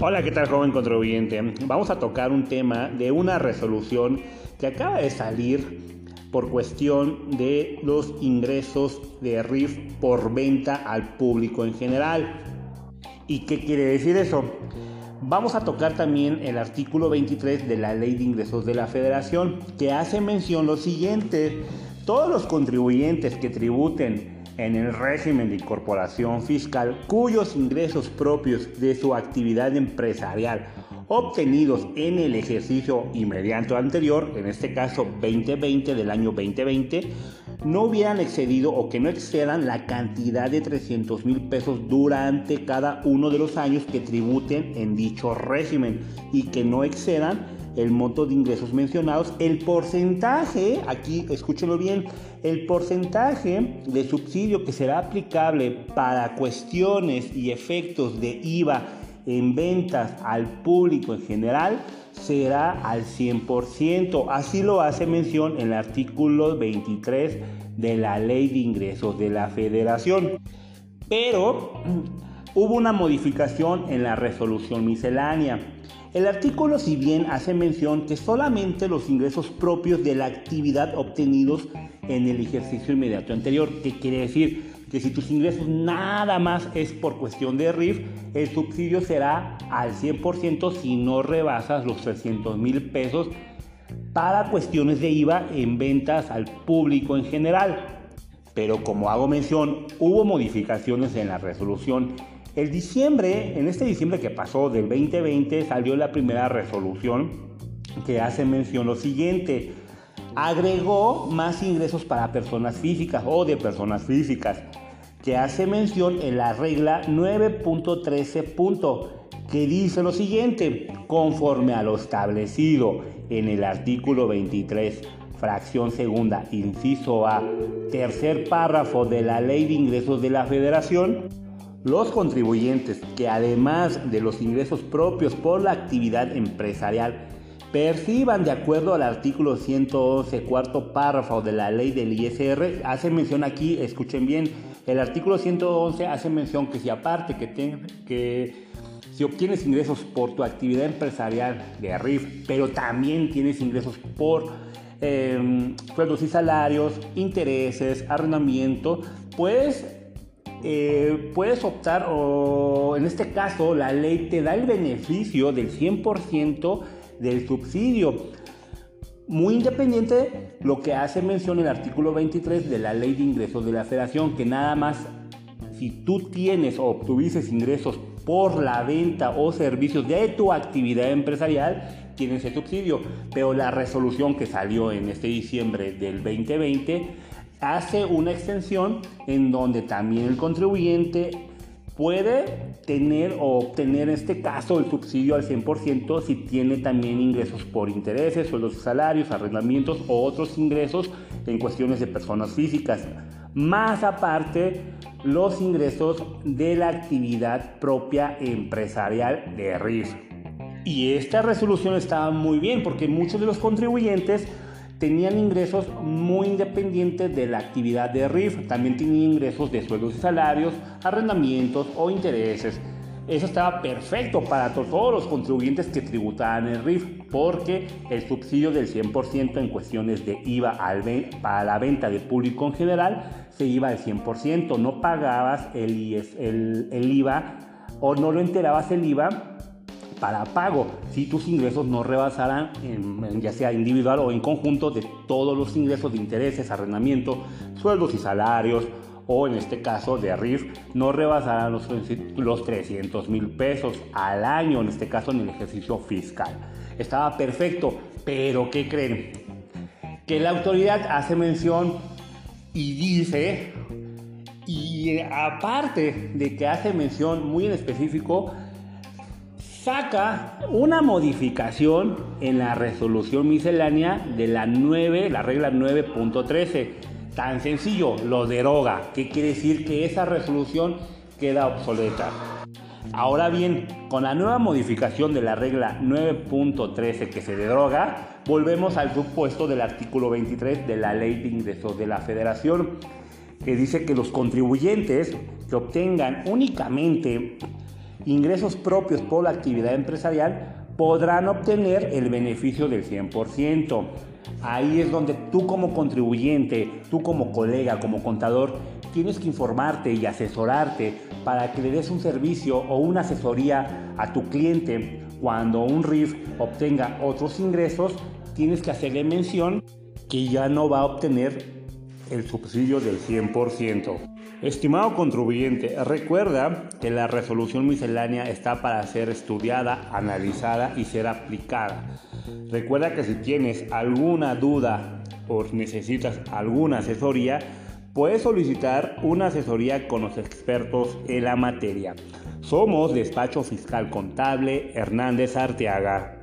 Hola, ¿qué tal joven contribuyente? Vamos a tocar un tema de una resolución que acaba de salir por cuestión de los ingresos de RIF por venta al público en general. ¿Y qué quiere decir eso? Vamos a tocar también el artículo 23 de la Ley de Ingresos de la Federación, que hace mención lo siguiente. Todos los contribuyentes que tributen en el régimen de incorporación fiscal cuyos ingresos propios de su actividad empresarial obtenidos en el ejercicio inmediato anterior, en este caso 2020 del año 2020, no hubieran excedido o que no excedan la cantidad de 300 mil pesos durante cada uno de los años que tributen en dicho régimen y que no excedan el monto de ingresos mencionados, el porcentaje, aquí escúchenlo bien, el porcentaje de subsidio que será aplicable para cuestiones y efectos de IVA en ventas al público en general será al 100%. Así lo hace mención en el artículo 23 de la Ley de Ingresos de la Federación. Pero hubo una modificación en la resolución miscelánea. El artículo, si bien hace mención que solamente los ingresos propios de la actividad obtenidos en el ejercicio inmediato anterior, ¿qué quiere decir? Que si tus ingresos nada más es por cuestión de RIF, el subsidio será al 100% si no rebasas los 300 mil pesos para cuestiones de IVA en ventas al público en general. Pero como hago mención, hubo modificaciones en la resolución el diciembre, en este diciembre que pasó del 2020, salió la primera resolución que hace mención lo siguiente. Agregó más ingresos para personas físicas o de personas físicas, que hace mención en la regla 9.13. que dice lo siguiente, conforme a lo establecido en el artículo 23 fracción segunda, inciso A, tercer párrafo de la Ley de Ingresos de la Federación, los contribuyentes que además de los ingresos propios por la actividad empresarial perciban de acuerdo al artículo 111 cuarto párrafo de la ley del ISR, hace mención aquí, escuchen bien, el artículo 111 hace mención que si aparte que, que si obtienes ingresos por tu actividad empresarial de RIF, pero también tienes ingresos por eh, sueldos y salarios, intereses, arrendamiento, pues eh, puedes optar o en este caso la ley te da el beneficio del 100% del subsidio. Muy independiente lo que hace mención el artículo 23 de la ley de ingresos de la federación, que nada más si tú tienes o obtuviste ingresos por la venta o servicios de tu actividad empresarial, tienes el subsidio. Pero la resolución que salió en este diciembre del 2020 hace una extensión en donde también el contribuyente puede tener o obtener en este caso el subsidio al 100% si tiene también ingresos por intereses, sueldos y salarios, arrendamientos o otros ingresos en cuestiones de personas físicas. Más aparte, los ingresos de la actividad propia empresarial de RIF. Y esta resolución estaba muy bien porque muchos de los contribuyentes tenían ingresos muy independientes de la actividad de RIF. También tenían ingresos de sueldos y salarios, arrendamientos o intereses. Eso estaba perfecto para todos los contribuyentes que tributaban el RIF, porque el subsidio del 100% en cuestiones de IVA para la venta de público en general se iba al 100%. No pagabas el, el, el IVA o no lo enterabas el IVA para pago si tus ingresos no rebasaran, ya sea individual o en conjunto, de todos los ingresos de intereses, arrendamiento, sueldos y salarios, o en este caso de RIF, no rebasaran los, los 300 mil pesos al año, en este caso en el ejercicio fiscal. Estaba perfecto, pero ¿qué creen? Que la autoridad hace mención y dice, y aparte de que hace mención muy en específico, saca una modificación en la resolución miscelánea de la 9, la regla 9.13. Tan sencillo, lo deroga. ¿Qué quiere decir? Que esa resolución queda obsoleta. Ahora bien, con la nueva modificación de la regla 9.13 que se deroga, volvemos al supuesto del artículo 23 de la Ley de Ingresos de la Federación, que dice que los contribuyentes que obtengan únicamente ingresos propios por la actividad empresarial, podrán obtener el beneficio del 100%. Ahí es donde tú como contribuyente, tú como colega, como contador, tienes que informarte y asesorarte para que le des un servicio o una asesoría a tu cliente. Cuando un RIF obtenga otros ingresos, tienes que hacerle mención que ya no va a obtener el subsidio del 100%. Estimado contribuyente, recuerda que la resolución miscelánea está para ser estudiada, analizada y ser aplicada. Recuerda que si tienes alguna duda o necesitas alguna asesoría, puedes solicitar una asesoría con los expertos en la materia. Somos Despacho Fiscal Contable Hernández Arteaga.